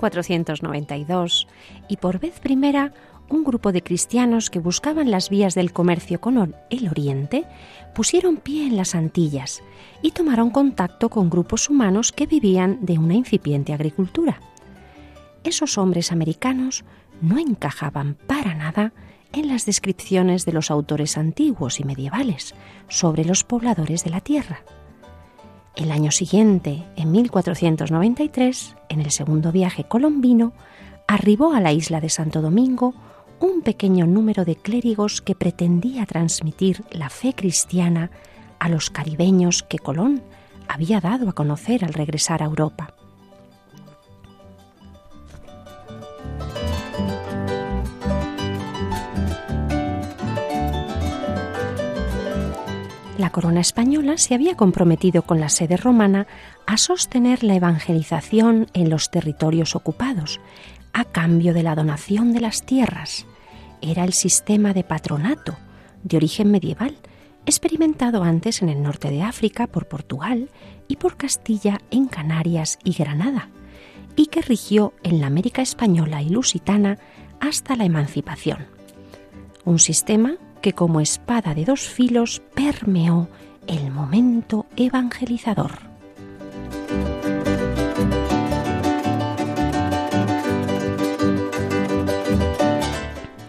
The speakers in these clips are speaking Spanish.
1492, y por vez primera, un grupo de cristianos que buscaban las vías del comercio con el Oriente pusieron pie en las Antillas y tomaron contacto con grupos humanos que vivían de una incipiente agricultura. Esos hombres americanos no encajaban para nada en las descripciones de los autores antiguos y medievales sobre los pobladores de la tierra. El año siguiente, en 1493, en el segundo viaje colombino, arribó a la isla de Santo Domingo un pequeño número de clérigos que pretendía transmitir la fe cristiana a los caribeños que Colón había dado a conocer al regresar a Europa. La corona española se había comprometido con la sede romana a sostener la evangelización en los territorios ocupados, a cambio de la donación de las tierras. Era el sistema de patronato, de origen medieval, experimentado antes en el norte de África por Portugal y por Castilla en Canarias y Granada, y que rigió en la América española y lusitana hasta la emancipación. Un sistema que como espada de dos filos permeó el momento evangelizador.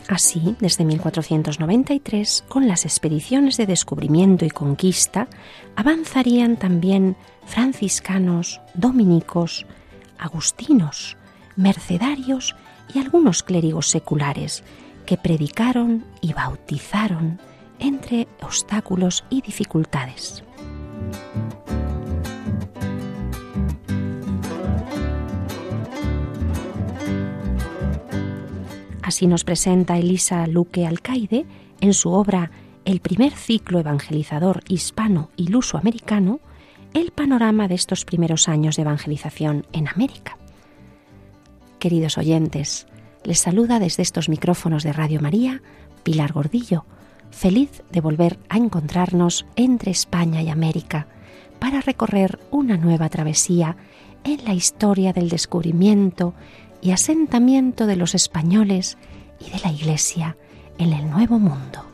Así, desde 1493, con las expediciones de descubrimiento y conquista, avanzarían también franciscanos, dominicos, agustinos, mercedarios y algunos clérigos seculares, que predicaron y bautizaron entre obstáculos y dificultades. Así nos presenta Elisa Luque Alcaide en su obra El primer ciclo evangelizador hispano y luso-americano, el panorama de estos primeros años de evangelización en América. Queridos oyentes, les saluda desde estos micrófonos de Radio María Pilar Gordillo, feliz de volver a encontrarnos entre España y América para recorrer una nueva travesía en la historia del descubrimiento y asentamiento de los españoles y de la Iglesia en el Nuevo Mundo.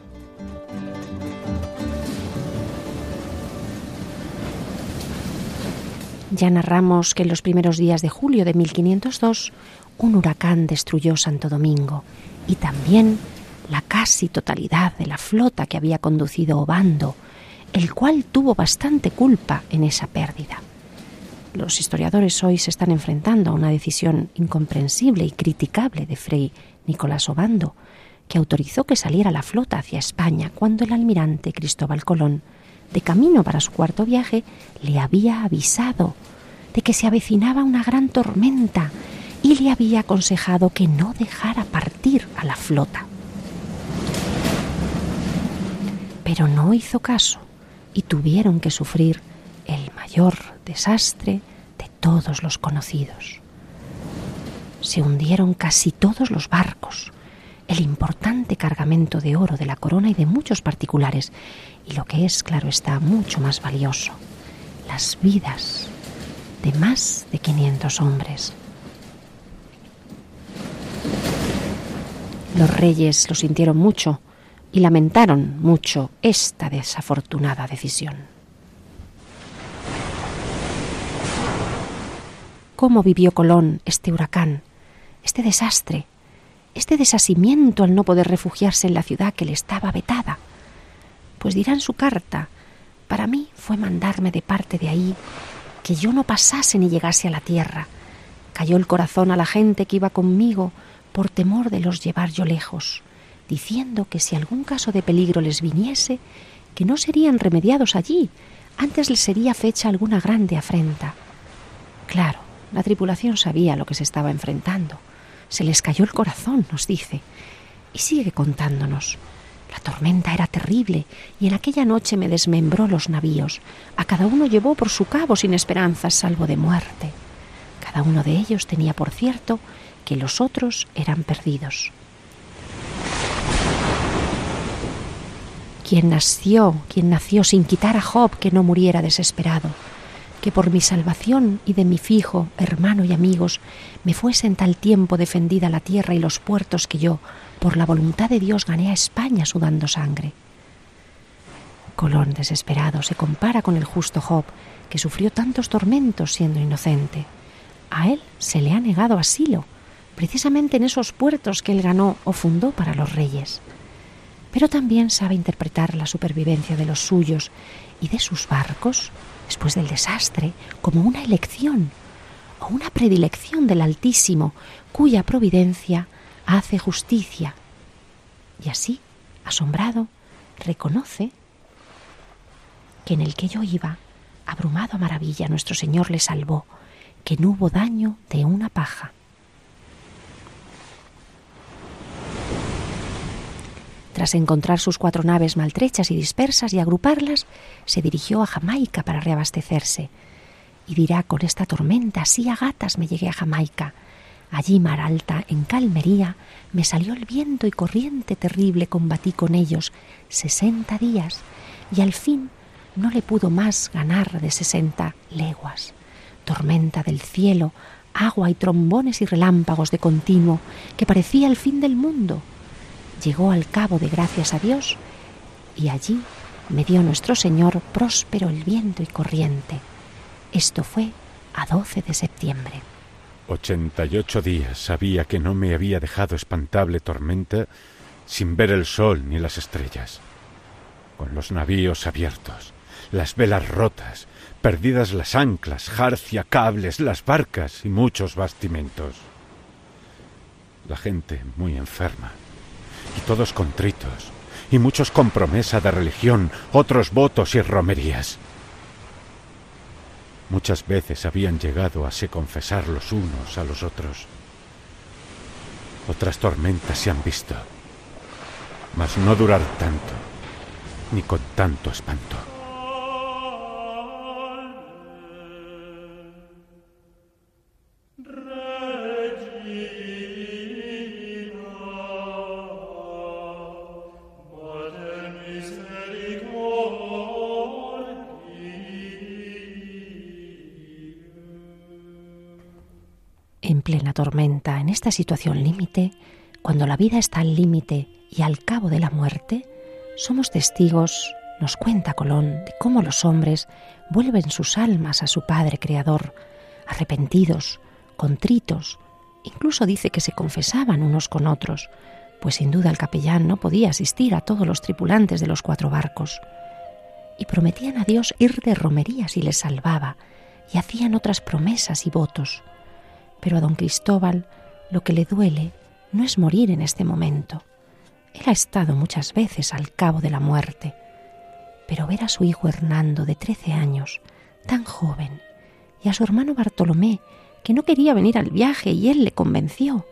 Ya narramos que en los primeros días de julio de 1502 un huracán destruyó Santo Domingo y también la casi totalidad de la flota que había conducido Obando, el cual tuvo bastante culpa en esa pérdida. Los historiadores hoy se están enfrentando a una decisión incomprensible y criticable de Frei Nicolás Obando, que autorizó que saliera la flota hacia España cuando el almirante Cristóbal Colón, de camino para su cuarto viaje, le había avisado de que se avecinaba una gran tormenta y le había aconsejado que no dejara partir a la flota. Pero no hizo caso y tuvieron que sufrir el mayor desastre de todos los conocidos. Se hundieron casi todos los barcos, el importante cargamento de oro de la corona y de muchos particulares, y lo que es, claro está, mucho más valioso, las vidas de más de 500 hombres. Los reyes lo sintieron mucho y lamentaron mucho esta desafortunada decisión. ¿Cómo vivió Colón este huracán, este desastre, este desasimiento al no poder refugiarse en la ciudad que le estaba vetada? Pues dirá en su carta, para mí fue mandarme de parte de ahí que yo no pasase ni llegase a la tierra. Cayó el corazón a la gente que iba conmigo, por temor de los llevar yo lejos, diciendo que si algún caso de peligro les viniese, que no serían remediados allí, antes les sería fecha alguna grande afrenta. Claro, la tripulación sabía lo que se estaba enfrentando. Se les cayó el corazón, nos dice, y sigue contándonos. La tormenta era terrible y en aquella noche me desmembró los navíos. A cada uno llevó por su cabo sin esperanzas salvo de muerte. Cada uno de ellos tenía por cierto que los otros eran perdidos. Quien nació, quien nació sin quitar a Job que no muriera desesperado, que por mi salvación y de mi fijo, hermano y amigos, me fuese en tal tiempo defendida la tierra y los puertos que yo, por la voluntad de Dios, gané a España sudando sangre. Colón, desesperado, se compara con el justo Job, que sufrió tantos tormentos siendo inocente. A él se le ha negado asilo, precisamente en esos puertos que él ganó o fundó para los reyes pero también sabe interpretar la supervivencia de los suyos y de sus barcos después del desastre como una elección o una predilección del Altísimo cuya providencia hace justicia. Y así, asombrado, reconoce que en el que yo iba, abrumado a maravilla, nuestro Señor le salvó, que no hubo daño de una paja. Tras encontrar sus cuatro naves maltrechas y dispersas y agruparlas, se dirigió a Jamaica para reabastecerse. Y dirá, con esta tormenta, así a gatas me llegué a Jamaica. Allí, mar alta, en calmería, me salió el viento y corriente terrible combatí con ellos sesenta días, y al fin no le pudo más ganar de sesenta leguas. Tormenta del cielo, agua y trombones y relámpagos de continuo, que parecía el fin del mundo llegó al cabo de gracias a Dios y allí me dio nuestro Señor próspero el viento y corriente. Esto fue a 12 de septiembre. Ochenta y ocho días sabía que no me había dejado espantable tormenta sin ver el sol ni las estrellas. Con los navíos abiertos, las velas rotas, perdidas las anclas, jarcia, cables, las barcas y muchos bastimentos. La gente muy enferma y todos contritos, y muchos con promesa de religión, otros votos y romerías. Muchas veces habían llegado a se confesar los unos a los otros. Otras tormentas se han visto, mas no durar tanto, ni con tanto espanto. Plena tormenta, en esta situación límite, cuando la vida está al límite y al cabo de la muerte, somos testigos, nos cuenta Colón, de cómo los hombres vuelven sus almas a su Padre Creador, arrepentidos, contritos, incluso dice que se confesaban unos con otros, pues sin duda el capellán no podía asistir a todos los tripulantes de los cuatro barcos, y prometían a Dios ir de romería si les salvaba, y hacían otras promesas y votos. Pero a don Cristóbal lo que le duele no es morir en este momento. Él ha estado muchas veces al cabo de la muerte, pero ver a su hijo Hernando de trece años, tan joven, y a su hermano Bartolomé, que no quería venir al viaje y él le convenció,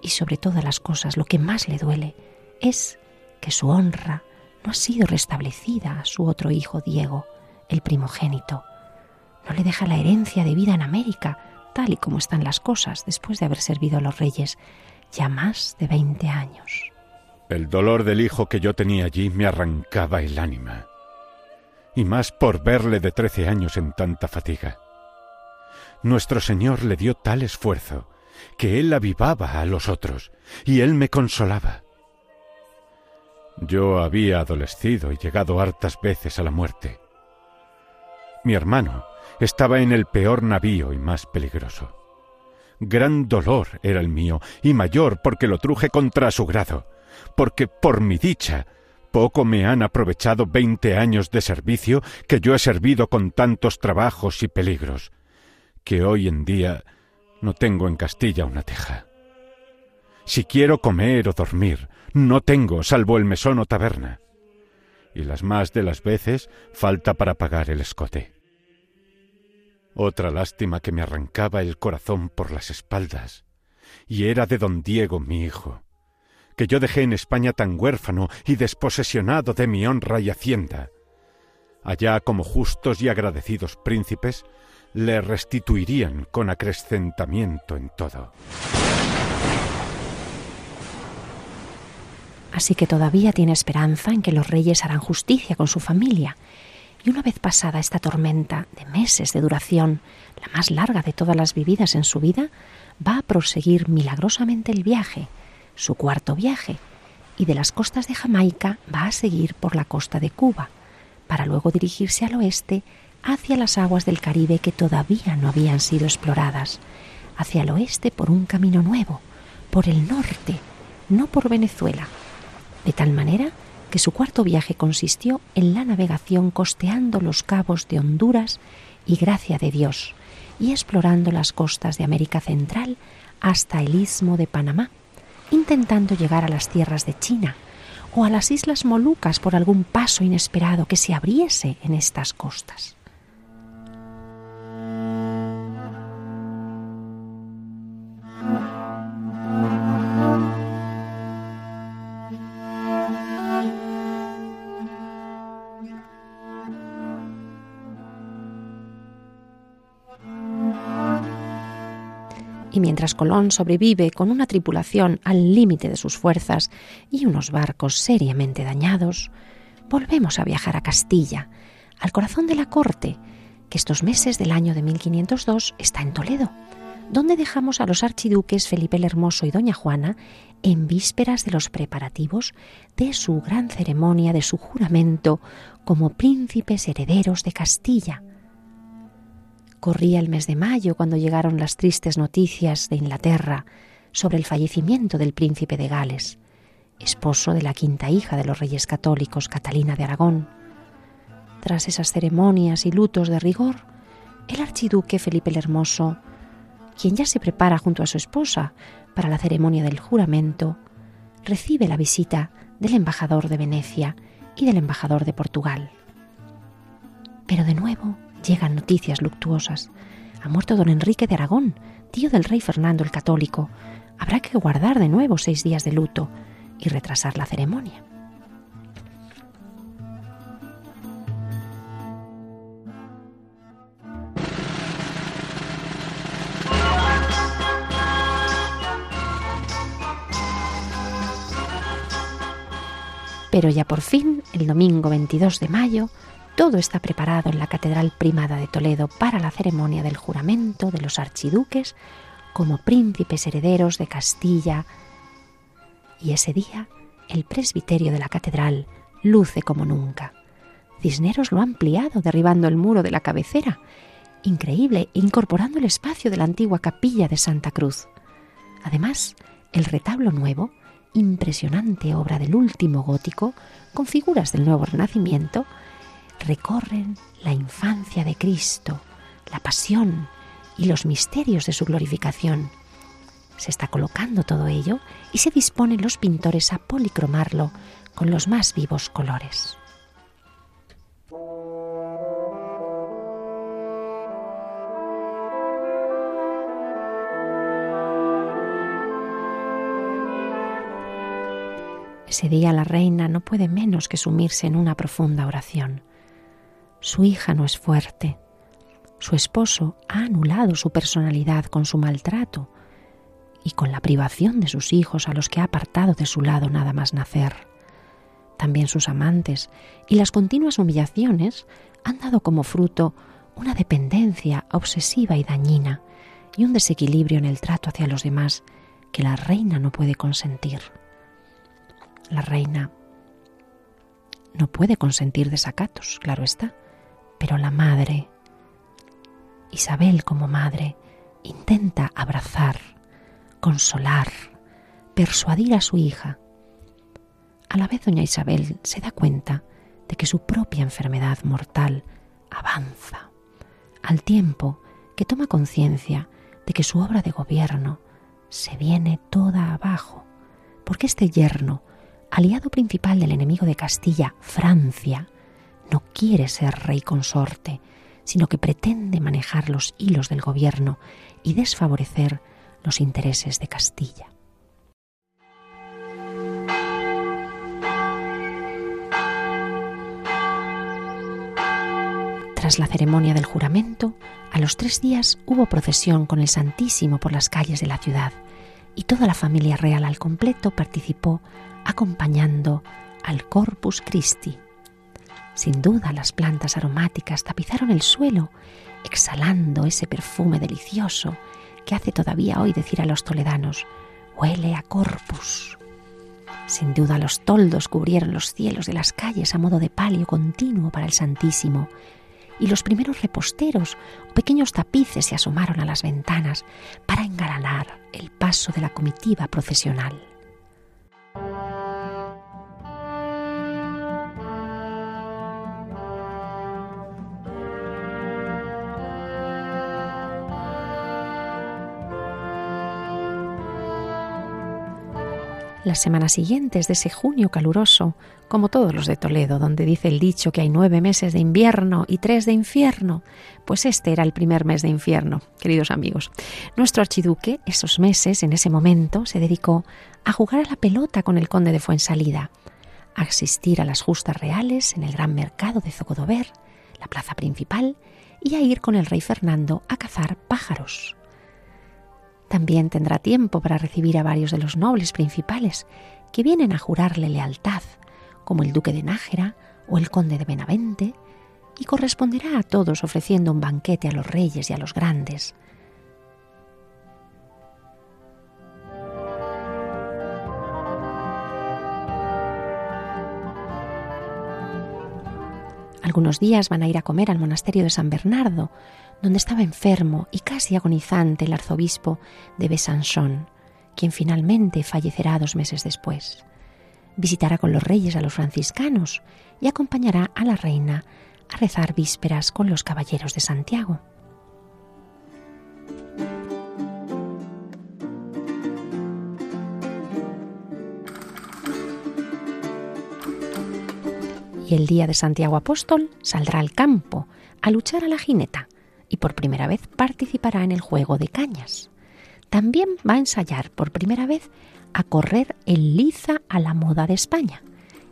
y sobre todas las cosas lo que más le duele es que su honra no ha sido restablecida a su otro hijo Diego, el primogénito. No le deja la herencia de vida en América, tal y como están las cosas después de haber servido a los reyes ya más de veinte años. El dolor del hijo que yo tenía allí me arrancaba el ánima, y más por verle de trece años en tanta fatiga. Nuestro Señor le dio tal esfuerzo que él avivaba a los otros, y él me consolaba. Yo había adolescido y llegado hartas veces a la muerte. Mi hermano, estaba en el peor navío y más peligroso. Gran dolor era el mío, y mayor porque lo truje contra su grado, porque por mi dicha poco me han aprovechado veinte años de servicio que yo he servido con tantos trabajos y peligros, que hoy en día no tengo en Castilla una teja. Si quiero comer o dormir, no tengo salvo el mesón o taberna. Y las más de las veces falta para pagar el escote. Otra lástima que me arrancaba el corazón por las espaldas, y era de don Diego mi hijo, que yo dejé en España tan huérfano y desposesionado de mi honra y hacienda. Allá como justos y agradecidos príncipes, le restituirían con acrecentamiento en todo. Así que todavía tiene esperanza en que los reyes harán justicia con su familia. Y una vez pasada esta tormenta de meses de duración, la más larga de todas las vividas en su vida, va a proseguir milagrosamente el viaje, su cuarto viaje, y de las costas de Jamaica va a seguir por la costa de Cuba, para luego dirigirse al oeste hacia las aguas del Caribe que todavía no habían sido exploradas, hacia el oeste por un camino nuevo, por el norte, no por Venezuela, de tal manera que su cuarto viaje consistió en la navegación costeando los cabos de Honduras y Gracia de Dios, y explorando las costas de América Central hasta el istmo de Panamá, intentando llegar a las tierras de China o a las islas Molucas por algún paso inesperado que se abriese en estas costas. Mientras Colón sobrevive con una tripulación al límite de sus fuerzas y unos barcos seriamente dañados, volvemos a viajar a Castilla, al corazón de la corte, que estos meses del año de 1502 está en Toledo, donde dejamos a los archiduques Felipe el Hermoso y Doña Juana en vísperas de los preparativos de su gran ceremonia de su juramento como príncipes herederos de Castilla, Corría el mes de mayo cuando llegaron las tristes noticias de Inglaterra sobre el fallecimiento del príncipe de Gales, esposo de la quinta hija de los reyes católicos, Catalina de Aragón. Tras esas ceremonias y lutos de rigor, el archiduque Felipe el Hermoso, quien ya se prepara junto a su esposa para la ceremonia del juramento, recibe la visita del embajador de Venecia y del embajador de Portugal. Pero de nuevo, Llegan noticias luctuosas. Ha muerto don Enrique de Aragón, tío del rey Fernando el Católico. Habrá que guardar de nuevo seis días de luto y retrasar la ceremonia. Pero ya por fin, el domingo 22 de mayo, todo está preparado en la Catedral Primada de Toledo para la ceremonia del juramento de los archiduques como príncipes herederos de Castilla. Y ese día el presbiterio de la catedral luce como nunca. Cisneros lo ha ampliado derribando el muro de la cabecera, increíble, incorporando el espacio de la antigua capilla de Santa Cruz. Además, el retablo nuevo, impresionante obra del último gótico, con figuras del nuevo Renacimiento, recorren la infancia de Cristo, la pasión y los misterios de su glorificación. Se está colocando todo ello y se disponen los pintores a policromarlo con los más vivos colores. Ese día la reina no puede menos que sumirse en una profunda oración. Su hija no es fuerte. Su esposo ha anulado su personalidad con su maltrato y con la privación de sus hijos a los que ha apartado de su lado nada más nacer. También sus amantes y las continuas humillaciones han dado como fruto una dependencia obsesiva y dañina y un desequilibrio en el trato hacia los demás que la reina no puede consentir. La reina no puede consentir desacatos, claro está, pero la madre, Isabel como madre, intenta abrazar, consolar, persuadir a su hija. A la vez doña Isabel se da cuenta de que su propia enfermedad mortal avanza, al tiempo que toma conciencia de que su obra de gobierno se viene toda abajo, porque este yerno, aliado principal del enemigo de Castilla, Francia, no quiere ser rey consorte, sino que pretende manejar los hilos del gobierno y desfavorecer los intereses de Castilla. Tras la ceremonia del juramento, a los tres días hubo procesión con el Santísimo por las calles de la ciudad y toda la familia real al completo participó acompañando al Corpus Christi. Sin duda las plantas aromáticas tapizaron el suelo, exhalando ese perfume delicioso que hace todavía hoy decir a los toledanos, huele a corpus. Sin duda los toldos cubrieron los cielos de las calles a modo de palio continuo para el Santísimo, y los primeros reposteros o pequeños tapices se asomaron a las ventanas para engalanar el paso de la comitiva procesional. Las semanas siguientes de ese junio caluroso, como todos los de Toledo, donde dice el dicho que hay nueve meses de invierno y tres de infierno, pues este era el primer mes de infierno, queridos amigos. Nuestro archiduque, esos meses, en ese momento, se dedicó a jugar a la pelota con el conde de Fuensalida, a asistir a las justas reales en el gran mercado de Zocodover, la plaza principal, y a ir con el rey Fernando a cazar pájaros. También tendrá tiempo para recibir a varios de los nobles principales que vienen a jurarle lealtad, como el duque de Nájera o el conde de Benavente, y corresponderá a todos ofreciendo un banquete a los reyes y a los grandes. Algunos días van a ir a comer al monasterio de San Bernardo, donde estaba enfermo y casi agonizante el arzobispo de Besançon, quien finalmente fallecerá dos meses después. Visitará con los reyes a los franciscanos y acompañará a la reina a rezar vísperas con los caballeros de Santiago. El día de Santiago Apóstol saldrá al campo a luchar a la jineta y por primera vez participará en el juego de cañas. También va a ensayar por primera vez a correr en liza a la moda de España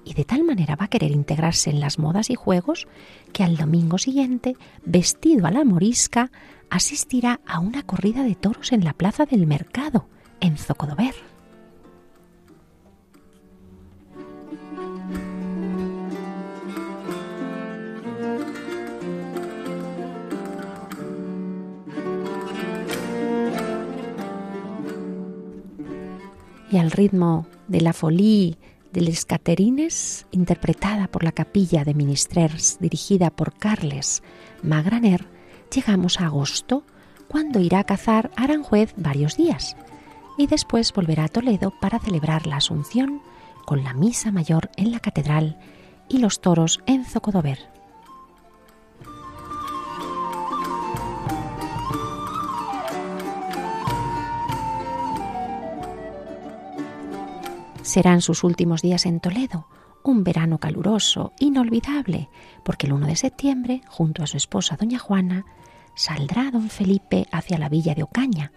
y de tal manera va a querer integrarse en las modas y juegos que al domingo siguiente, vestido a la morisca, asistirá a una corrida de toros en la plaza del mercado, en Zocodover. Y al ritmo de la folie de Les Caterines, interpretada por la capilla de Ministrers dirigida por Carles Magraner, llegamos a agosto, cuando irá a cazar a Aranjuez varios días, y después volverá a Toledo para celebrar la Asunción con la misa mayor en la catedral y los toros en Zocodover. Serán sus últimos días en Toledo, un verano caluroso, inolvidable, porque el 1 de septiembre, junto a su esposa doña Juana, saldrá don Felipe hacia la villa de Ocaña,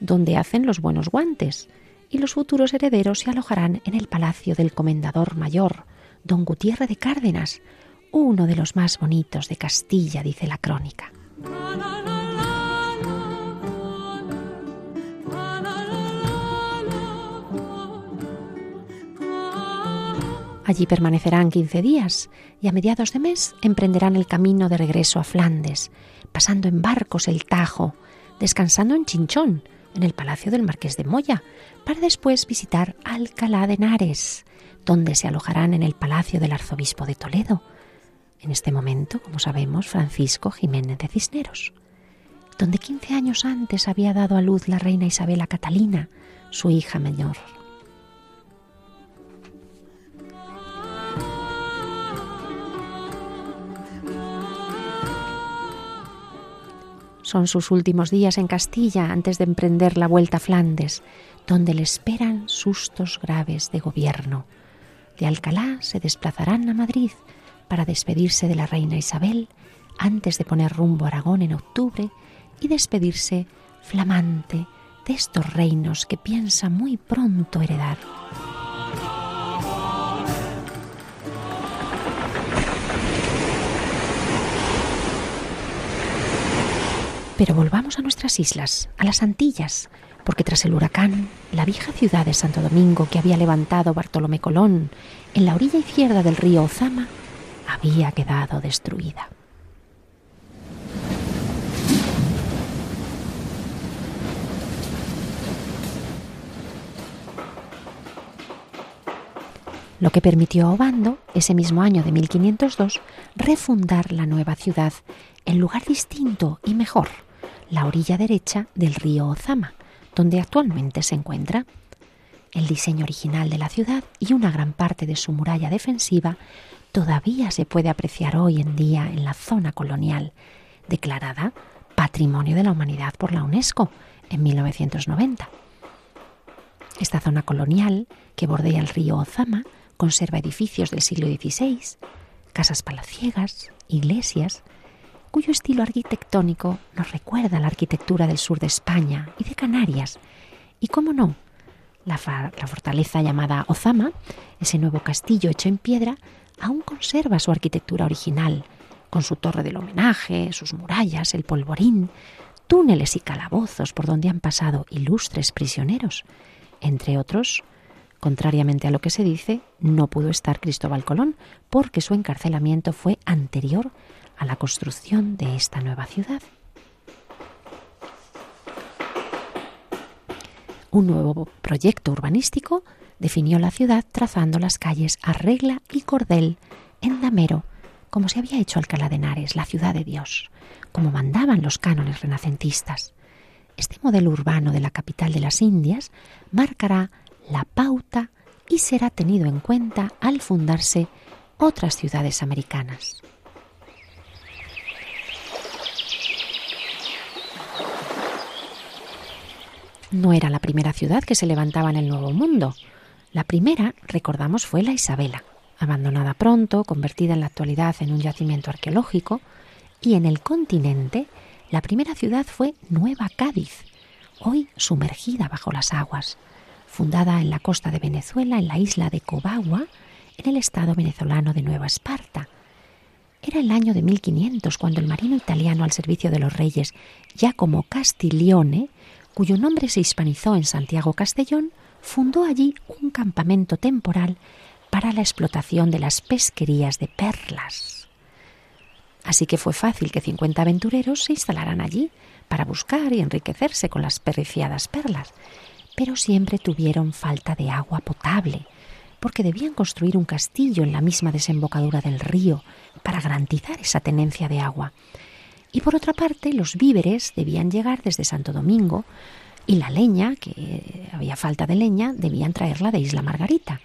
donde hacen los buenos guantes, y los futuros herederos se alojarán en el palacio del comendador mayor, don Gutiérrez de Cárdenas, uno de los más bonitos de Castilla, dice la crónica. Allí permanecerán 15 días y a mediados de mes emprenderán el camino de regreso a Flandes, pasando en barcos el Tajo, descansando en Chinchón, en el palacio del marqués de Moya, para después visitar Alcalá de Henares, donde se alojarán en el palacio del arzobispo de Toledo, en este momento, como sabemos, Francisco Jiménez de Cisneros, donde 15 años antes había dado a luz la reina Isabela Catalina, su hija menor. Son sus últimos días en Castilla antes de emprender la vuelta a Flandes, donde le esperan sustos graves de gobierno. De Alcalá se desplazarán a Madrid para despedirse de la reina Isabel antes de poner rumbo a Aragón en octubre y despedirse flamante de estos reinos que piensa muy pronto heredar. Pero volvamos a nuestras islas, a las Antillas, porque tras el huracán, la vieja ciudad de Santo Domingo que había levantado Bartolomé Colón en la orilla izquierda del río Ozama había quedado destruida. lo que permitió a Obando, ese mismo año de 1502, refundar la nueva ciudad en lugar distinto y mejor, la orilla derecha del río Ozama, donde actualmente se encuentra. El diseño original de la ciudad y una gran parte de su muralla defensiva todavía se puede apreciar hoy en día en la zona colonial, declarada Patrimonio de la Humanidad por la UNESCO en 1990. Esta zona colonial, que bordea el río Ozama, conserva edificios del siglo XVI, casas palaciegas, iglesias, cuyo estilo arquitectónico nos recuerda a la arquitectura del sur de España y de Canarias. Y cómo no, la, la, fortaleza llamada Ozama, ese nuevo castillo hecho en piedra, aún conserva su arquitectura original, con su torre del homenaje, sus murallas, el polvorín, túneles y calabozos por donde han pasado ilustres prisioneros, entre otros Contrariamente a lo que se dice, no pudo estar Cristóbal Colón porque su encarcelamiento fue anterior a la construcción de esta nueva ciudad. Un nuevo proyecto urbanístico definió la ciudad trazando las calles Arregla y Cordel en Damero, como se había hecho Alcalá de Henares, la ciudad de Dios, como mandaban los cánones renacentistas. Este modelo urbano de la capital de las Indias marcará la pauta y será tenido en cuenta al fundarse otras ciudades americanas. No era la primera ciudad que se levantaba en el Nuevo Mundo. La primera, recordamos, fue la Isabela, abandonada pronto, convertida en la actualidad en un yacimiento arqueológico, y en el continente la primera ciudad fue Nueva Cádiz, hoy sumergida bajo las aguas, fundada en la costa de Venezuela, en la isla de Cobagua, en el estado venezolano de Nueva Esparta. Era el año de 1500 cuando el marino italiano al servicio de los reyes Giacomo Castiglione, cuyo nombre se hispanizó en Santiago Castellón, fundó allí un campamento temporal para la explotación de las pesquerías de perlas. Así que fue fácil que 50 aventureros se instalaran allí para buscar y enriquecerse con las periciadas perlas, pero siempre tuvieron falta de agua potable, porque debían construir un castillo en la misma desembocadura del río para garantizar esa tenencia de agua. Y por otra parte, los víveres debían llegar desde Santo Domingo y la leña, que había falta de leña, debían traerla de Isla Margarita.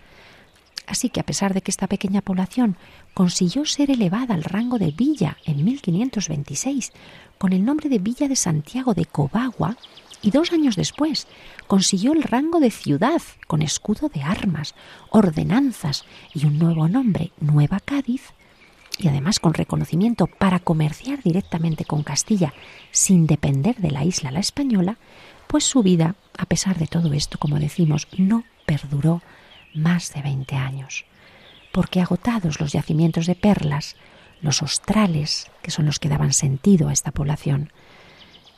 Así que a pesar de que esta pequeña población consiguió ser elevada al rango de villa en 1526, con el nombre de Villa de Santiago de Cobagua, y dos años después consiguió el rango de ciudad con escudo de armas, ordenanzas y un nuevo nombre, Nueva Cádiz, y además con reconocimiento para comerciar directamente con Castilla sin depender de la isla la española, pues su vida, a pesar de todo esto, como decimos, no perduró más de 20 años, porque agotados los yacimientos de perlas, los australes, que son los que daban sentido a esta población,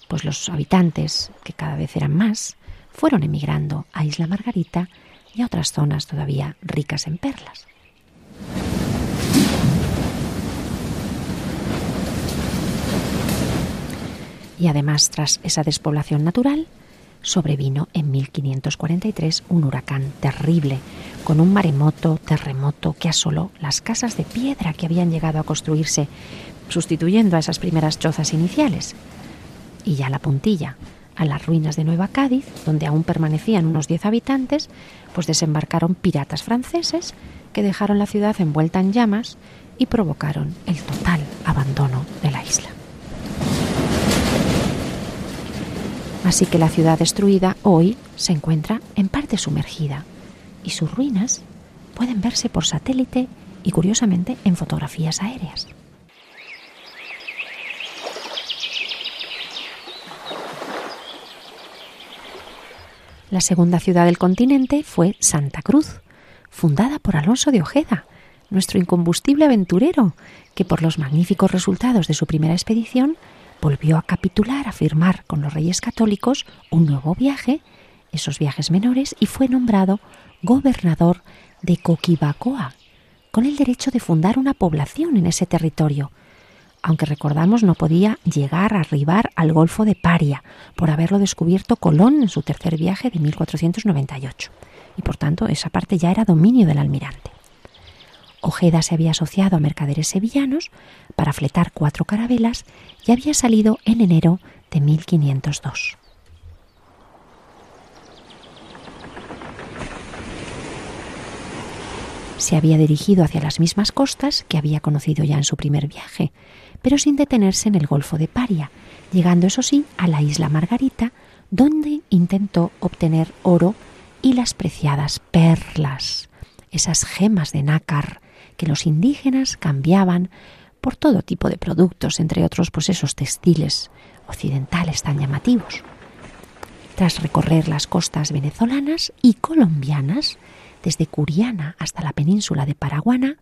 pues los habitantes, que cada vez eran más, fueron emigrando a Isla Margarita y a otras zonas todavía ricas en perlas. Y además, tras esa despoblación natural, sobrevino en 1543 un huracán terrible, con un maremoto, terremoto que asoló las casas de piedra que habían llegado a construirse, sustituyendo a esas primeras chozas iniciales y ya la puntilla, a las ruinas de Nueva Cádiz, donde aún permanecían unos diez habitantes, pues desembarcaron piratas franceses que dejaron la ciudad envuelta en llamas y provocaron el total abandono de la isla. Así que la ciudad destruida hoy se encuentra en parte sumergida y sus ruinas pueden verse por satélite y curiosamente en fotografías aéreas. La segunda ciudad del continente fue Santa Cruz, fundada por Alonso de Ojeda, nuestro incombustible aventurero, que por los magníficos resultados de su primera expedición volvió a capitular, a firmar con los reyes católicos un nuevo viaje, esos viajes menores, y fue nombrado gobernador de Coquibacoa, con el derecho de fundar una población en ese territorio, aunque recordamos no podía llegar a arribar al Golfo de Paria por haberlo descubierto Colón en su tercer viaje de 1498, y por tanto esa parte ya era dominio del almirante. Ojeda se había asociado a mercaderes sevillanos para fletar cuatro carabelas y había salido en enero de 1502. Se había dirigido hacia las mismas costas que había conocido ya en su primer viaje, pero sin detenerse en el Golfo de Paria, llegando eso sí a la isla Margarita, donde intentó obtener oro y las preciadas perlas, esas gemas de nácar que los indígenas cambiaban por todo tipo de productos, entre otros pues esos textiles occidentales tan llamativos. Tras recorrer las costas venezolanas y colombianas, desde Curiana hasta la península de Paraguana,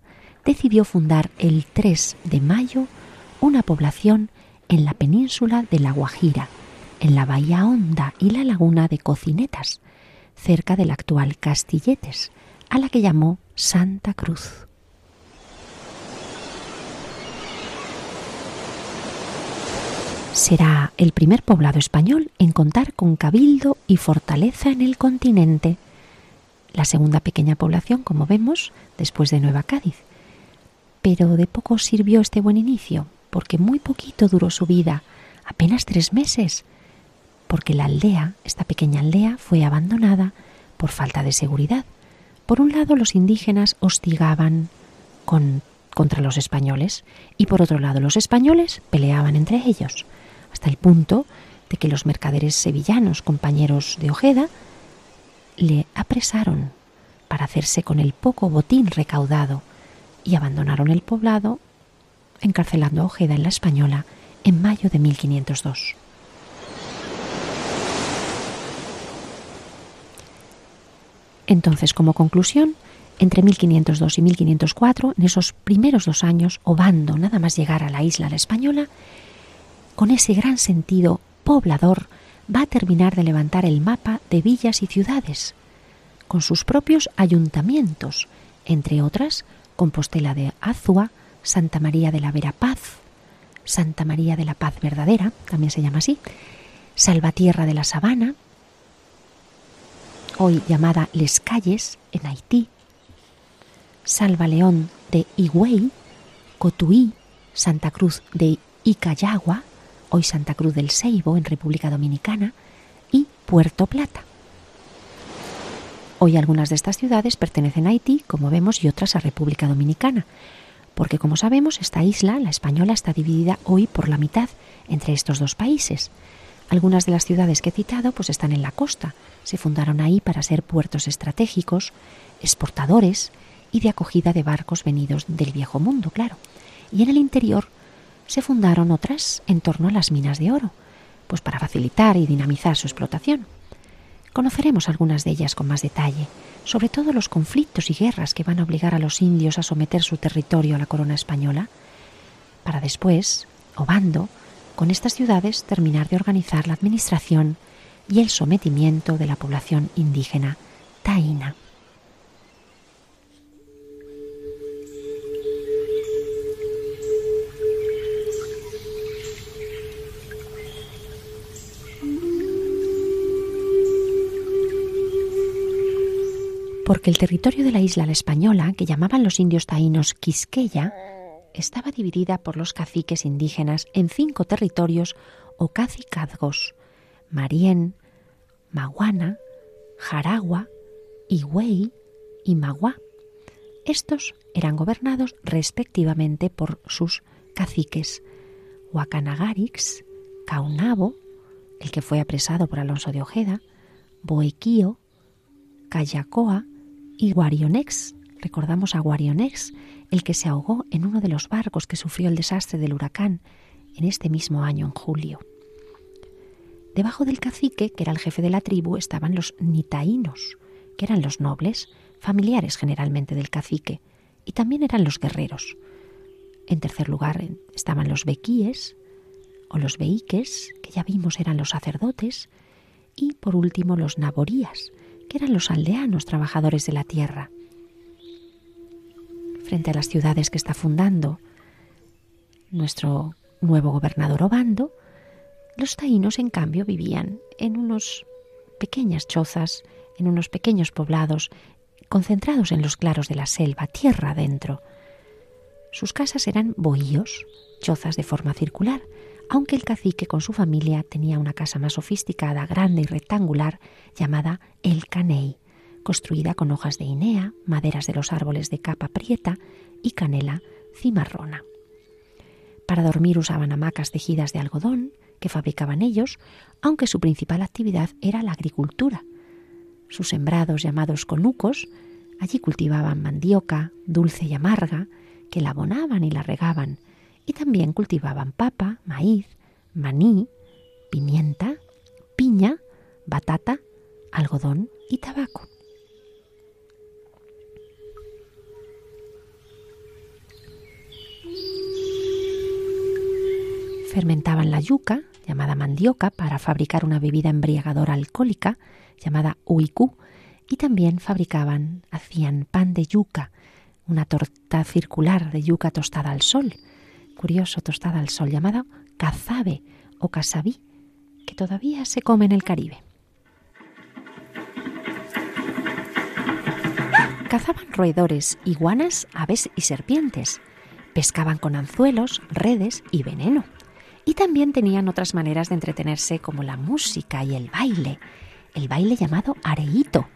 decidió fundar el 3 de mayo una población en la península de La Guajira, en la Bahía Honda y la laguna de Cocinetas, cerca del actual Castilletes, a la que llamó Santa Cruz. Será el primer poblado español en contar con cabildo y fortaleza en el continente, la segunda pequeña población, como vemos, después de Nueva Cádiz. Pero de poco sirvió este buen inicio, porque muy poquito duró su vida, apenas tres meses, porque la aldea, esta pequeña aldea, fue abandonada por falta de seguridad. Por un lado, los indígenas hostigaban con, contra los españoles y por otro lado, los españoles peleaban entre ellos, hasta el punto de que los mercaderes sevillanos, compañeros de Ojeda, le apresaron para hacerse con el poco botín recaudado y abandonaron el poblado encarcelando a Ojeda en la Española en mayo de 1502. Entonces, como conclusión, entre 1502 y 1504, en esos primeros dos años, Obando, nada más llegar a la isla la Española, con ese gran sentido poblador, va a terminar de levantar el mapa de villas y ciudades, con sus propios ayuntamientos, entre otras Compostela de Azua, Santa María de la Vera Paz, Santa María de la Paz Verdadera, también se llama así, Salvatierra de la Sabana, hoy llamada Les Calles, en Haití, Salva León de Higüey, Cotuí, Santa Cruz de Icayagua, hoy Santa Cruz del Ceibo, en República Dominicana, y Puerto Plata. Hoy algunas de estas ciudades pertenecen a Haití, como vemos, y otras a República Dominicana, porque como sabemos esta isla, la española, está dividida hoy por la mitad entre estos dos países. Algunas de las ciudades que he citado pues están en la costa, se fundaron ahí para ser puertos estratégicos, exportadores y de acogida de barcos venidos del viejo mundo, claro. Y en el interior se fundaron otras en torno a las minas de oro, pues para facilitar y dinamizar su explotación. Conoceremos algunas de ellas con más detalle, sobre todo los conflictos y guerras que van a obligar a los indios a someter su territorio a la corona española, para después, Obando, con estas ciudades terminar de organizar la administración y el sometimiento de la población indígena taína. Porque el territorio de la isla la Española, que llamaban los indios taínos Quisqueya, estaba dividida por los caciques indígenas en cinco territorios o cacicazgos, Marién, Maguana, Jaragua, Higüey y Magua. Estos eran gobernados respectivamente por sus caciques Huacanagarix, Caunabo, el que fue apresado por Alonso de Ojeda, Boequío, Cayacoa y Guarionex. Recordamos a Guarionex, el que se ahogó en uno de los barcos que sufrió el desastre del huracán en este mismo año, en julio. Debajo del cacique, que era el jefe de la tribu, estaban los nitaínos, que eran los nobles, familiares generalmente del cacique, y también eran los guerreros. En tercer lugar estaban los bequíes o los beiques, que ya vimos eran los sacerdotes, y por último los naborías, que eran los aldeanos trabajadores de la tierra. Frente a las ciudades que está fundando nuestro nuevo gobernador Obando, los taínos en cambio vivían en unos pequeñas chozas, en unos pequeños poblados, concentrados en los claros de la selva, tierra adentro. Sus casas eran bohíos, chozas de forma circular, aunque el cacique con su familia tenía una casa más sofisticada, grande y rectangular, llamada El Caney, construida con hojas de inea, maderas de los árboles de capa prieta y canela cimarrona. Para dormir usaban hamacas tejidas de algodón que fabricaban ellos, aunque su principal actividad era la agricultura. Sus sembrados llamados conucos, allí cultivaban mandioca, dulce y amarga, que la abonaban y la regaban, y también cultivaban papa, maíz, maní, pimienta, piña, batata, algodón y tabaco. Fermentaban la yuca, llamada mandioca, para fabricar una bebida embriagadora alcohólica, llamada uicú, y también fabricaban, hacían pan de yuca, una torta circular de yuca tostada al sol, curioso tostada al sol llamada cazabe o casabí, que todavía se come en el Caribe. Cazaban roedores, iguanas, aves y serpientes. Pescaban con anzuelos, redes y veneno. Y también tenían otras maneras de entretenerse como la música y el baile, el baile llamado areíto.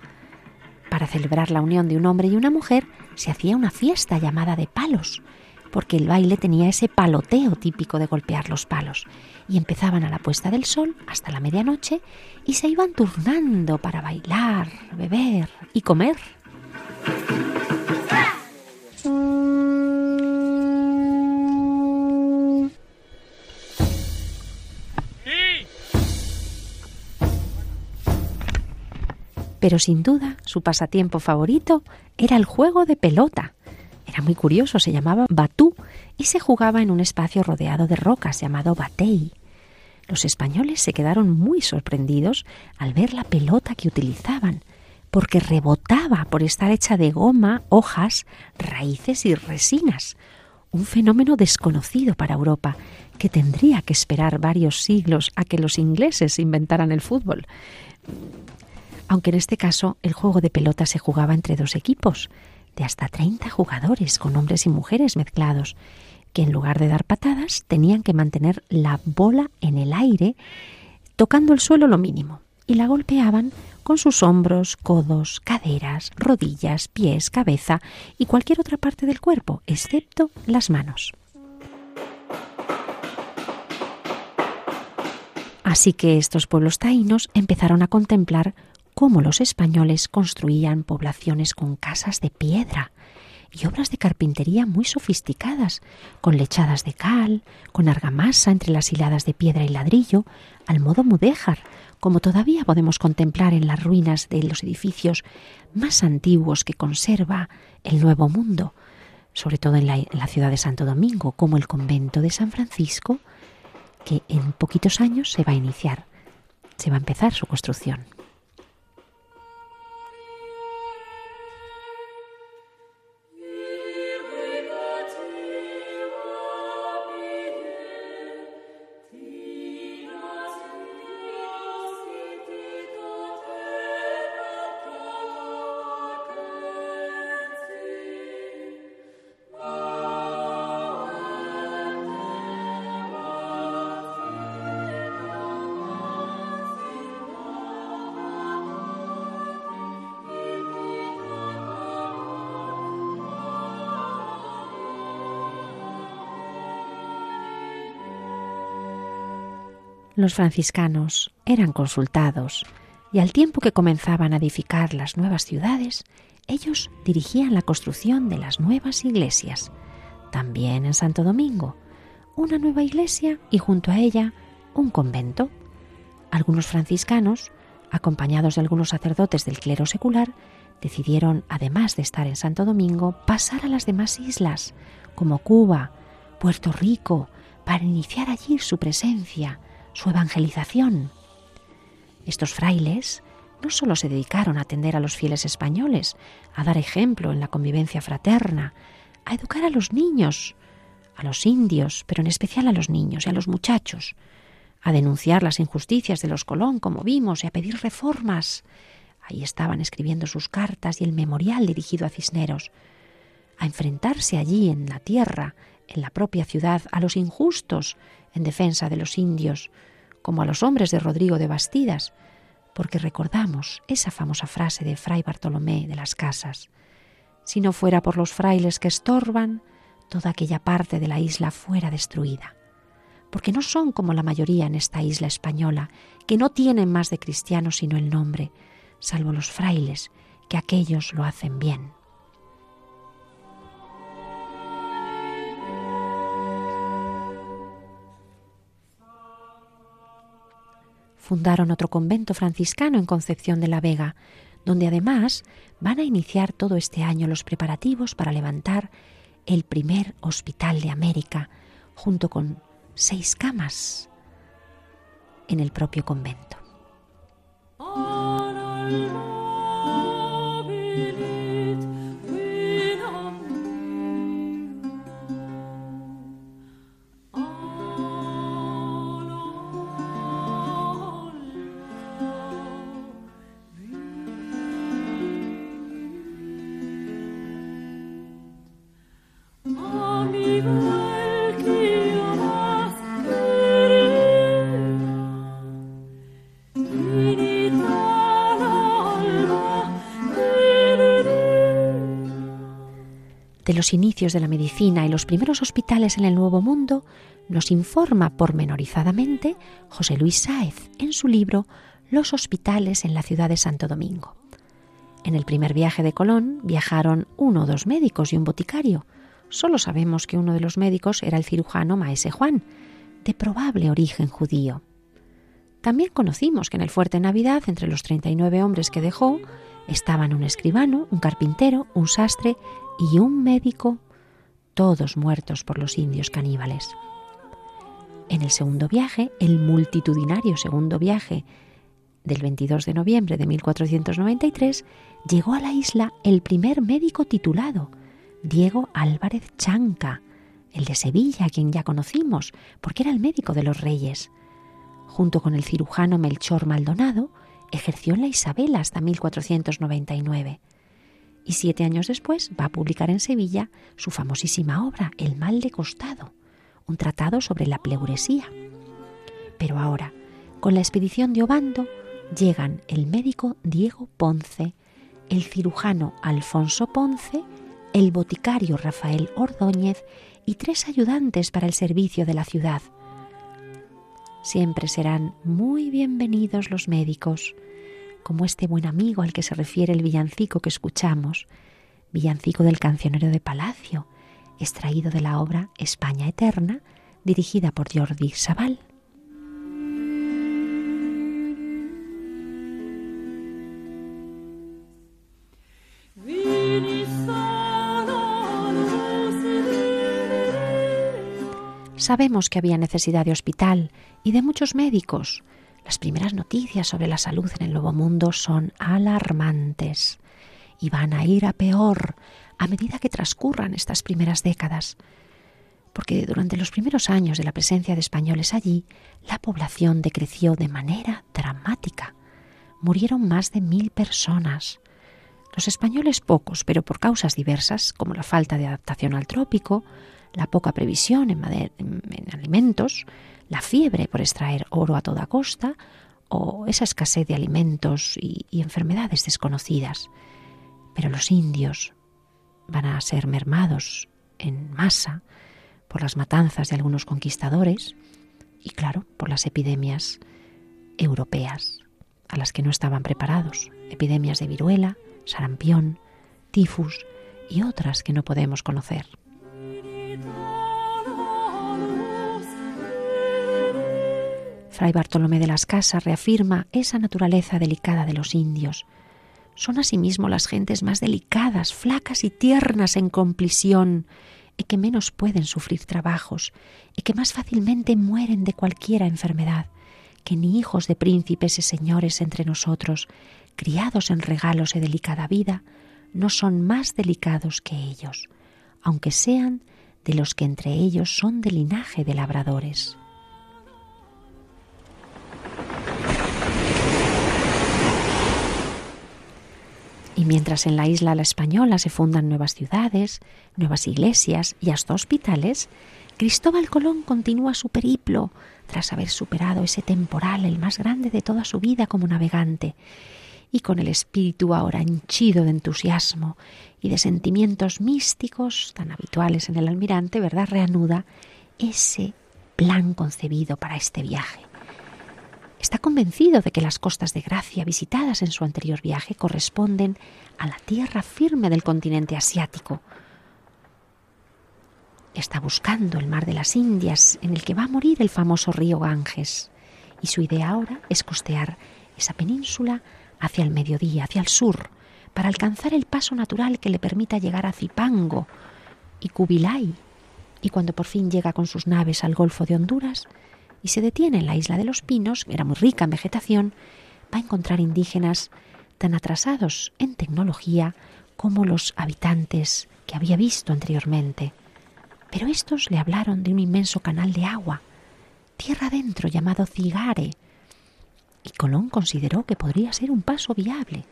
Para celebrar la unión de un hombre y una mujer se hacía una fiesta llamada de palos, porque el baile tenía ese paloteo típico de golpear los palos, y empezaban a la puesta del sol hasta la medianoche y se iban turnando para bailar, beber y comer. Pero sin duda su pasatiempo favorito era el juego de pelota, era muy curioso, se llamaba Batú y se jugaba en un espacio rodeado de rocas llamado Batey. Los españoles se quedaron muy sorprendidos al ver la pelota que utilizaban, porque rebotaba por estar hecha de goma, hojas, raíces y resinas, un fenómeno desconocido para Europa, que tendría que esperar varios siglos a que los ingleses inventaran el fútbol. Aunque en este caso el juego de pelota se jugaba entre dos equipos, de hasta 30 jugadores con hombres y mujeres mezclados, que en lugar de dar patadas tenían que mantener la bola en el aire, tocando el suelo lo mínimo, y la golpeaban con sus hombros, codos, caderas, rodillas, pies, cabeza y cualquier otra parte del cuerpo, excepto las manos. Así que estos pueblos taínos empezaron a contemplar cómo los españoles construían poblaciones con casas de piedra y obras de carpintería muy sofisticadas, con lechadas de cal, con argamasa entre las hiladas de piedra y ladrillo, al modo mudéjar, como todavía podemos contemplar en las ruinas de los edificios más antiguos que conserva el Nuevo Mundo, sobre todo en la, en la ciudad de Santo Domingo, como el convento de San Francisco, que en poquitos años se va a iniciar, se va a empezar su construcción. Los franciscanos eran consultados y al tiempo que comenzaban a edificar las nuevas ciudades, ellos dirigían la construcción de las nuevas iglesias. También en Santo Domingo, una nueva iglesia y junto a ella un convento. Algunos franciscanos, acompañados de algunos sacerdotes del clero secular, decidieron, además de estar en Santo Domingo, pasar a las demás islas, como Cuba, Puerto Rico, para iniciar allí su presencia, su evangelización. Estos frailes no solo se dedicaron a atender a los fieles españoles, a dar ejemplo en la convivencia fraterna, a educar a los niños, a los indios, pero en especial a los niños y a los muchachos, a denunciar las injusticias de los Colón, como vimos, y a pedir reformas. Ahí estaban escribiendo sus cartas y el memorial dirigido a Cisneros, a enfrentarse allí en la tierra, en la propia ciudad, a los injustos en defensa de los indios, como a los hombres de Rodrigo de Bastidas, porque recordamos esa famosa frase de Fray Bartolomé de las Casas, si no fuera por los frailes que estorban, toda aquella parte de la isla fuera destruida, porque no son como la mayoría en esta isla española, que no tienen más de cristianos sino el nombre, salvo los frailes, que aquellos lo hacen bien. Fundaron otro convento franciscano en Concepción de la Vega, donde además van a iniciar todo este año los preparativos para levantar el primer hospital de América, junto con seis camas en el propio convento. Los inicios de la medicina y los primeros hospitales en el Nuevo Mundo, nos informa pormenorizadamente José Luis Sáez en su libro Los hospitales en la ciudad de Santo Domingo. En el primer viaje de Colón viajaron uno o dos médicos y un boticario. Solo sabemos que uno de los médicos era el cirujano Maese Juan, de probable origen judío. También conocimos que en el fuerte Navidad, entre los 39 hombres que dejó, estaban un escribano, un carpintero, un sastre y un médico, todos muertos por los indios caníbales. En el segundo viaje, el multitudinario segundo viaje del 22 de noviembre de 1493, llegó a la isla el primer médico titulado, Diego Álvarez Chanca, el de Sevilla, a quien ya conocimos, porque era el médico de los reyes. Junto con el cirujano Melchor Maldonado, ejerció en la Isabela hasta 1499 y siete años después va a publicar en Sevilla su famosísima obra El mal de costado, un tratado sobre la pleuresía. Pero ahora, con la expedición de Obando, llegan el médico Diego Ponce, el cirujano Alfonso Ponce, el boticario Rafael Ordóñez y tres ayudantes para el servicio de la ciudad. Siempre serán muy bienvenidos los médicos, como este buen amigo al que se refiere el villancico que escuchamos, villancico del cancionero de Palacio, extraído de la obra España Eterna, dirigida por Jordi Sabal. Sabemos que había necesidad de hospital y de muchos médicos, las primeras noticias sobre la salud en el Nuevo Mundo son alarmantes y van a ir a peor a medida que transcurran estas primeras décadas, porque durante los primeros años de la presencia de españoles allí, la población decreció de manera dramática. Murieron más de mil personas. Los españoles pocos, pero por causas diversas, como la falta de adaptación al trópico, la poca previsión en, en alimentos, la fiebre por extraer oro a toda costa o esa escasez de alimentos y, enfermedades desconocidas. Pero los indios van a ser mermados en masa por las matanzas de algunos conquistadores y claro, por las epidemias europeas a las que no estaban preparados, epidemias de viruela, sarampión, tifus y otras que no podemos conocer. Fray Bartolomé de las Casas reafirma esa naturaleza delicada de los indios. Son asimismo las gentes más delicadas, flacas y tiernas en complisión, y que menos pueden sufrir trabajos, y que más fácilmente mueren de cualquiera enfermedad, que ni hijos de príncipes y señores entre nosotros, criados en regalos y delicada vida, no son más delicados que ellos, aunque sean de los que entre ellos son de linaje de labradores. Y mientras en la isla La Española se fundan nuevas ciudades, nuevas iglesias y hasta hospitales, Cristóbal Colón continúa su periplo tras haber superado ese temporal, el más grande de toda su vida como navegante, y con el espíritu ahora henchido de entusiasmo y de sentimientos místicos tan habituales en el almirante, ¿verdad? Reanuda ese plan concebido para este viaje. Está convencido de que las costas de Gracia visitadas en su anterior viaje corresponden a la tierra firme del continente asiático. Está buscando el mar de las Indias en el que va a morir el famoso río Ganges y su idea ahora es costear esa península hacia el mediodía, hacia el sur, para alcanzar el paso natural que le permita llegar a Zipango y Kubilai. Y cuando por fin llega con sus naves al Golfo de Honduras, y se detiene en la isla de los Pinos, que era muy rica en vegetación, va a encontrar indígenas tan atrasados en tecnología como los habitantes que había visto anteriormente. Pero estos le hablaron de un inmenso canal de agua, tierra adentro llamado Cigare, y Colón consideró que podría ser un paso viable.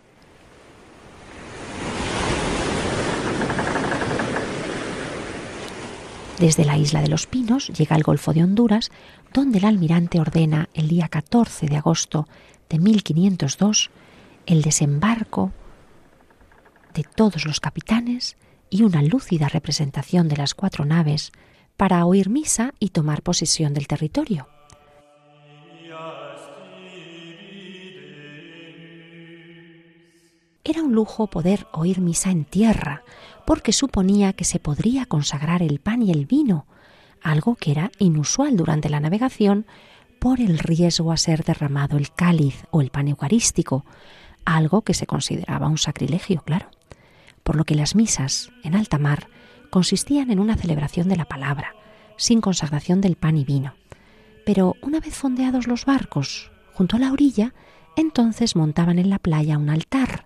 Desde la isla de los Pinos llega al Golfo de Honduras, donde el almirante ordena el día 14 de agosto de 1502 el desembarco de todos los capitanes y una lúcida representación de las cuatro naves para oír misa y tomar posesión del territorio. Era un lujo poder oír misa en tierra, porque suponía que se podría consagrar el pan y el vino, algo que era inusual durante la navegación por el riesgo a ser derramado el cáliz o el pan eucarístico, algo que se consideraba un sacrilegio, claro. Por lo que las misas en alta mar consistían en una celebración de la palabra, sin consagración del pan y vino. Pero una vez fondeados los barcos junto a la orilla, entonces montaban en la playa un altar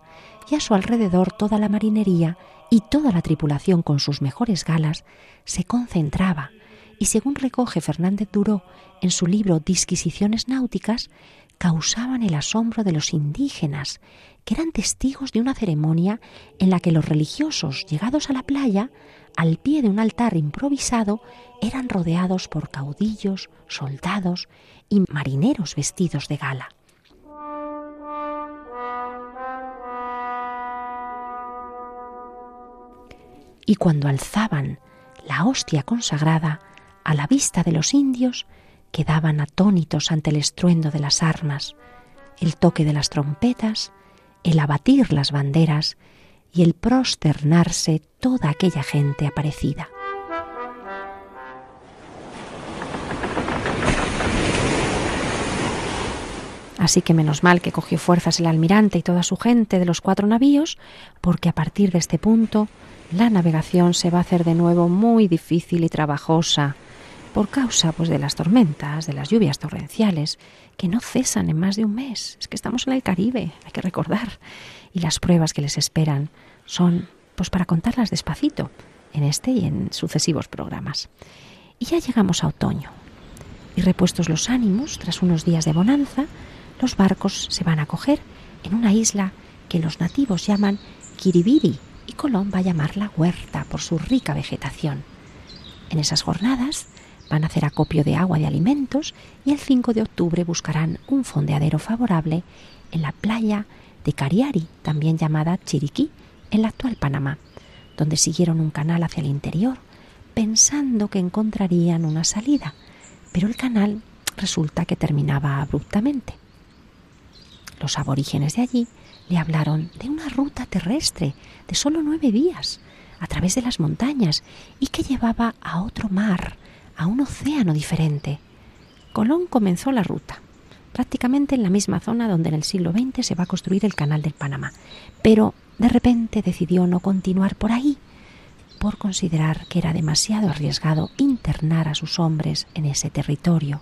y a su alrededor toda la marinería y toda la tripulación con sus mejores galas se concentraba y según recoge Fernández Duró en su libro Disquisiciones náuticas, causaban el asombro de los indígenas, que eran testigos de una ceremonia en la que los religiosos, llegados a la playa, al pie de un altar improvisado, eran rodeados por caudillos, soldados y marineros vestidos de gala. Y cuando alzaban la hostia consagrada a la vista de los indios, quedaban atónitos ante el estruendo de las armas, el toque de las trompetas, el abatir las banderas y el prosternarse toda aquella gente aparecida. Así que menos mal que cogió fuerzas el almirante y toda su gente de los cuatro navíos, porque a partir de este punto la navegación se va a hacer de nuevo muy difícil y trabajosa por causa pues de las tormentas, de las lluvias torrenciales que no cesan en más de un mes. Es que estamos en el Caribe, hay que recordar, y las pruebas que les esperan son pues para contarlas despacito en este y en sucesivos programas. Y ya llegamos a otoño. Y repuestos los ánimos, tras unos días de bonanza, los barcos se van a coger en una isla que los nativos llaman Kiribiri, y Colón va a llamarla huerta por su rica vegetación. En esas jornadas van a hacer acopio de agua y alimentos y el 5 de octubre buscarán un fondeadero favorable en la playa de Cariari, también llamada Chiriquí, en la actual Panamá, donde siguieron un canal hacia el interior, pensando que encontrarían una salida. Pero el canal resulta que terminaba abruptamente. Los aborígenes de allí le hablaron de una ruta terrestre de solo nueve días a través de las montañas y que llevaba a otro mar, a un océano diferente. Colón comenzó la ruta, prácticamente en la misma zona donde en el siglo XX se va a construir el canal del Panamá, pero de repente decidió no continuar por ahí por considerar que era demasiado arriesgado internar a sus hombres en ese territorio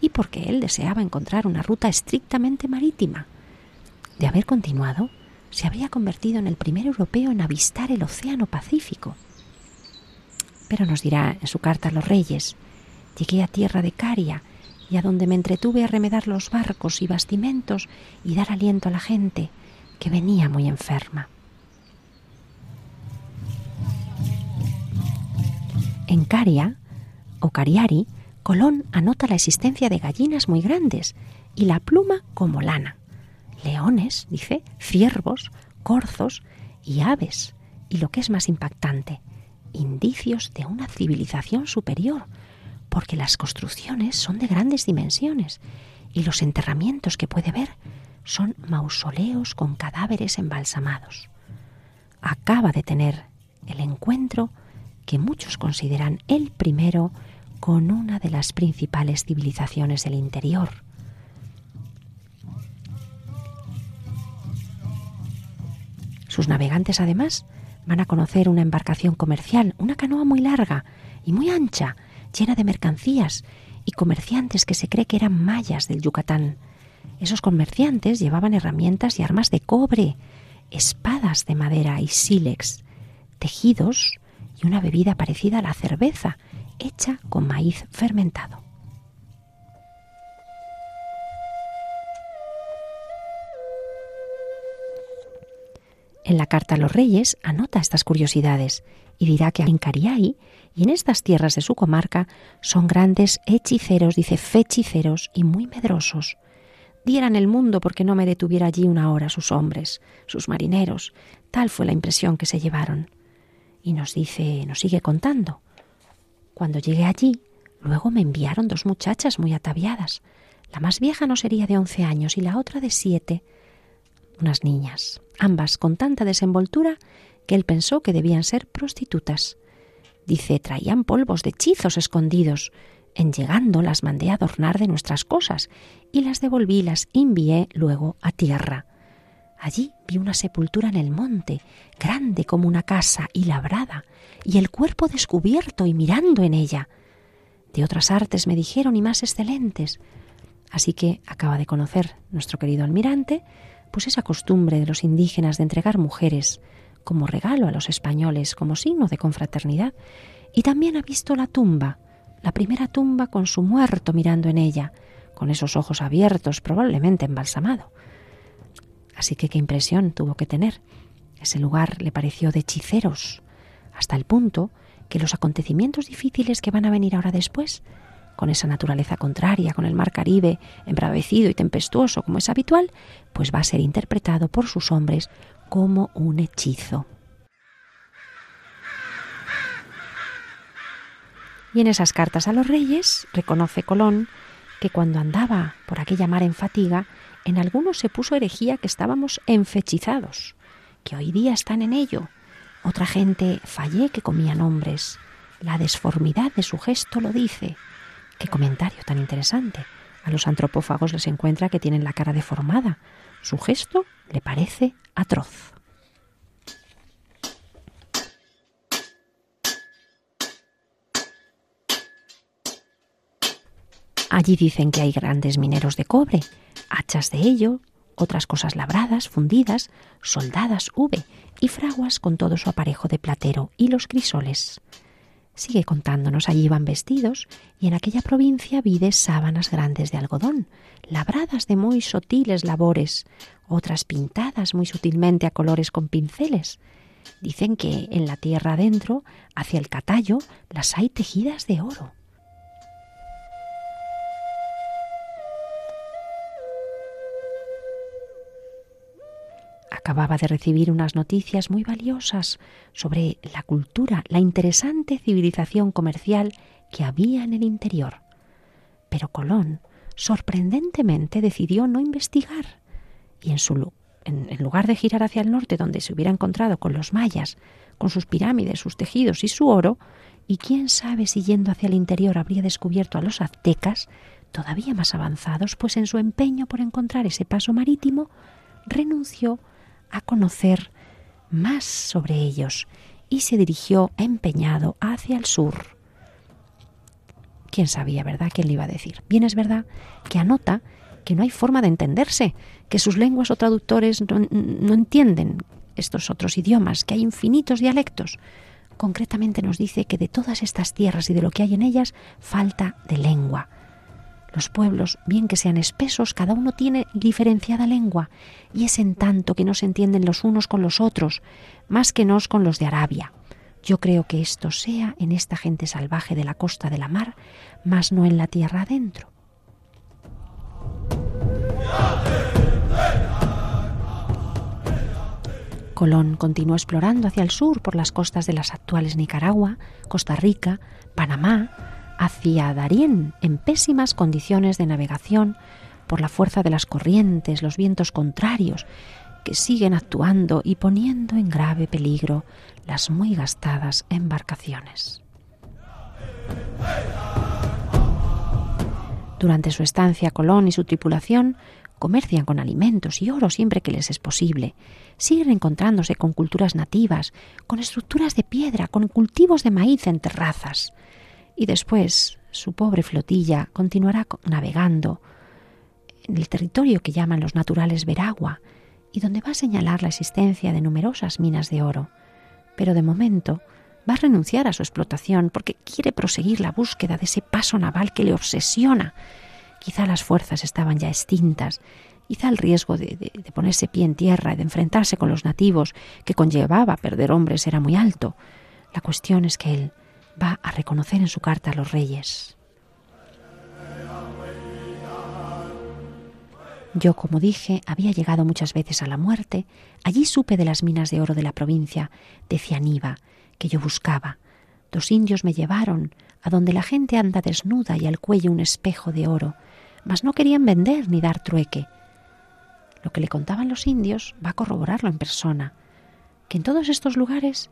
y porque él deseaba encontrar una ruta estrictamente marítima. De haber continuado, se habría convertido en el primer europeo en avistar el Océano Pacífico. Pero nos dirá en su carta a los reyes, llegué a tierra de Caria y a donde me entretuve a remedar los barcos y bastimentos y dar aliento a la gente, que venía muy enferma. En Caria, o Cariari, Colón anota la existencia de gallinas muy grandes y la pluma como lana, leones, dice, ciervos, corzos y aves, y lo que es más impactante, indicios de una civilización superior, porque las construcciones son de grandes dimensiones y los enterramientos que puede ver son mausoleos con cadáveres embalsamados. Acaba de tener el encuentro que muchos consideran el primero con una de las principales civilizaciones del interior. Sus navegantes, además, van a conocer una embarcación comercial, una canoa muy larga y muy ancha, llena de mercancías y comerciantes que se cree que eran mayas del Yucatán. Esos comerciantes llevaban herramientas y armas de cobre, espadas de madera y sílex, tejidos y una bebida parecida a la cerveza, hecha con maíz fermentado. En la carta a los reyes anota estas curiosidades y dirá que en Cariay y en estas tierras de su comarca son grandes hechiceros, dice fechiceros y muy medrosos. Dieran el mundo porque no me detuviera allí una hora sus hombres, sus marineros. Tal fue la impresión que se llevaron. Y nos dice, nos sigue contando. Cuando llegué allí, luego me enviaron dos muchachas muy ataviadas. La más vieja no sería de once años y la otra de siete. Unas niñas, ambas con tanta desenvoltura que él pensó que debían ser prostitutas. Dice, traían polvos de hechizos escondidos. En llegando las mandé adornar de nuestras cosas y las devolví, las envié luego a tierra. Allí vi una sepultura en el monte, grande como una casa y labrada, y el cuerpo descubierto y mirando en ella. De otras artes me dijeron y más excelentes. Así que acaba de conocer nuestro querido almirante, pues esa costumbre de los indígenas de entregar mujeres como regalo a los españoles, como signo de confraternidad, y también ha visto la tumba, la primera tumba con su muerto mirando en ella, con esos ojos abiertos, probablemente embalsamado. Así que qué impresión tuvo que tener. Ese lugar le pareció de hechiceros, hasta el punto que los acontecimientos difíciles que van a venir ahora después, con esa naturaleza contraria, con el mar Caribe embravecido y tempestuoso como es habitual, pues va a ser interpretado por sus hombres como un hechizo. Y en esas cartas a los reyes reconoce Colón que cuando andaba por aquella mar en fatiga, en algunos se puso herejía que estábamos enfechizados, que hoy día están en ello. Otra gente fallé que comían hombres. La desformidad de su gesto lo dice. Qué comentario tan interesante. A los antropófagos les encuentra que tienen la cara deformada. Su gesto le parece atroz. Allí dicen que hay grandes mineros de cobre, hachas de ello, otras cosas labradas, fundidas, soldadas V y fraguas con todo su aparejo de platero y los crisoles. Sigue contándonos, allí van vestidos y en aquella provincia vides sábanas grandes de algodón, labradas de muy sutiles labores, otras pintadas muy sutilmente a colores con pinceles. Dicen que en la tierra adentro, hacia el catallo, las hay tejidas de oro. Acababa de recibir unas noticias muy valiosas sobre la cultura, la interesante civilización comercial que había en el interior. Pero Colón, sorprendentemente, decidió no investigar y en, su, en, en lugar de girar hacia el norte, donde se hubiera encontrado con los mayas, con sus pirámides, sus tejidos y su oro, y quién sabe si yendo hacia el interior habría descubierto a los aztecas, todavía más avanzados, pues en su empeño por encontrar ese paso marítimo, renunció a conocer más sobre ellos y se dirigió empeñado hacia el sur. ¿Quién sabía, verdad? ¿Quién le iba a decir? Bien es verdad que anota que no hay forma de entenderse, que sus lenguas o traductores no, no entienden estos otros idiomas, que hay infinitos dialectos. Concretamente nos dice que de todas estas tierras y de lo que hay en ellas falta de lengua. Los pueblos, bien que sean espesos, cada uno tiene diferenciada lengua, y es en tanto que no se entienden los unos con los otros, más que nos con los de Arabia. Yo creo que esto sea en esta gente salvaje de la costa de la mar, mas no en la tierra adentro. Colón continuó explorando hacia el sur por las costas de las actuales Nicaragua, Costa Rica, Panamá, hacia Darién, en pésimas condiciones de navegación por la fuerza de las corrientes, los vientos contrarios, que siguen actuando y poniendo en grave peligro las muy gastadas embarcaciones. Durante su estancia, Colón y su tripulación comercian con alimentos y oro siempre que les es posible. Siguen encontrándose con culturas nativas, con estructuras de piedra, con cultivos de maíz en terrazas. Y después su pobre flotilla continuará navegando en el territorio que llaman los naturales Veragua y donde va a señalar la existencia de numerosas minas de oro. Pero de momento va a renunciar a su explotación porque quiere proseguir la búsqueda de ese paso naval que le obsesiona Quizá las fuerzas estaban ya extintas, quizá el riesgo de, ponerse pie en tierra y de enfrentarse con los nativos que conllevaba perder hombres era muy alto. La cuestión es que él va a reconocer en su carta a los reyes. Yo, como dije, había llegado muchas veces a la muerte. Allí supe de las minas de oro de la provincia de Cianiva, que yo buscaba. Dos indios me llevaron a donde la gente anda desnuda y al cuello un espejo de oro mas no querían vender ni dar trueque. Lo que le contaban los indios va a corroborarlo en persona, que en todos estos lugares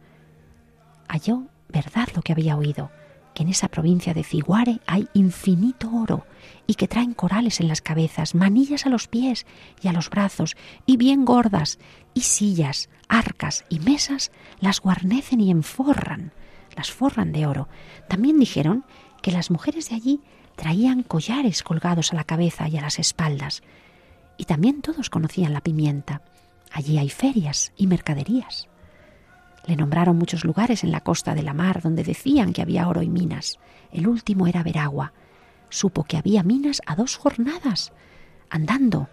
halló verdad lo que había oído, que en esa provincia de Ciguare hay infinito oro y que traen corales en las cabezas, manillas a los pies y a los brazos, y bien gordas, y sillas, arcas y mesas las guarnecen y enforran, las forran de oro. También dijeron que las mujeres de allí traían collares colgados a la cabeza y a las espaldas. Y también todos conocían la pimienta. Allí hay ferias y mercaderías. Le nombraron muchos lugares en la costa de la mar donde decían que había oro y minas. El último era Veragua. Supo que había minas a dos jornadas, andando,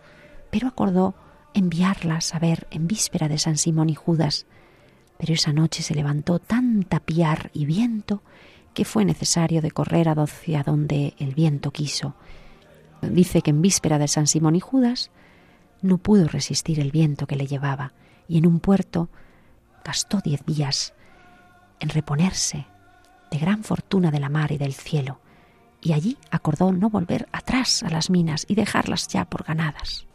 pero acordó enviarlas a ver en víspera de San Simón y Judas. Pero esa noche se levantó tanta piar y viento que fue necesario de correr hacia donde el viento quiso. Dice que en víspera de San Simón y Judas no pudo resistir el viento que le llevaba y en un puerto gastó diez días en reponerse de gran fortuna de la mar y del cielo, y allí acordó no volver atrás a las minas y dejarlas ya por ganadas.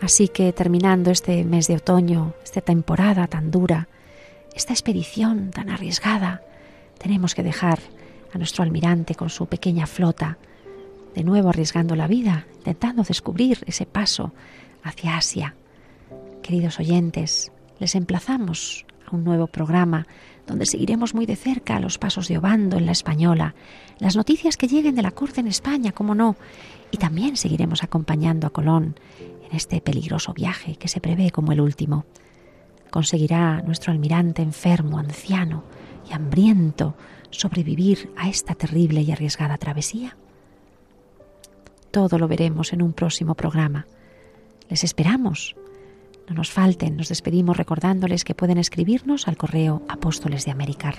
Así que terminando este mes de otoño, esta temporada tan dura, esta expedición tan arriesgada, tenemos que dejar a nuestro almirante con su pequeña flota, de nuevo arriesgando la vida, intentando descubrir ese paso hacia Asia. Queridos oyentes, les emplazamos a un nuevo programa donde seguiremos muy de cerca los pasos de Obando en la Española, las noticias que lleguen de la corte en España, como no, y también seguiremos acompañando a Colón este peligroso viaje que se prevé como el último. ¿Conseguirá nuestro almirante enfermo, anciano y hambriento sobrevivir a esta terrible y arriesgada travesía? Todo lo veremos en un próximo programa. Les esperamos. No nos falten, nos despedimos recordándoles que pueden escribirnos al correo América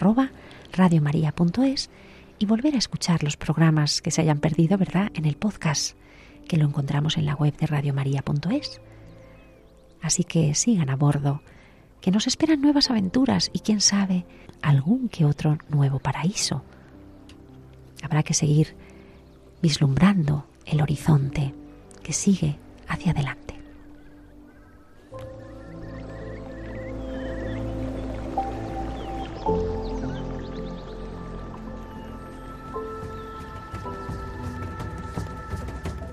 y volver a escuchar los programas que se hayan perdido, ¿verdad?, en el podcast, que lo encontramos en la web de radiomaria.es. Así que sigan a bordo, que nos esperan nuevas aventuras y quién sabe, algún que otro nuevo paraíso. Habrá que seguir vislumbrando el horizonte que sigue hacia adelante.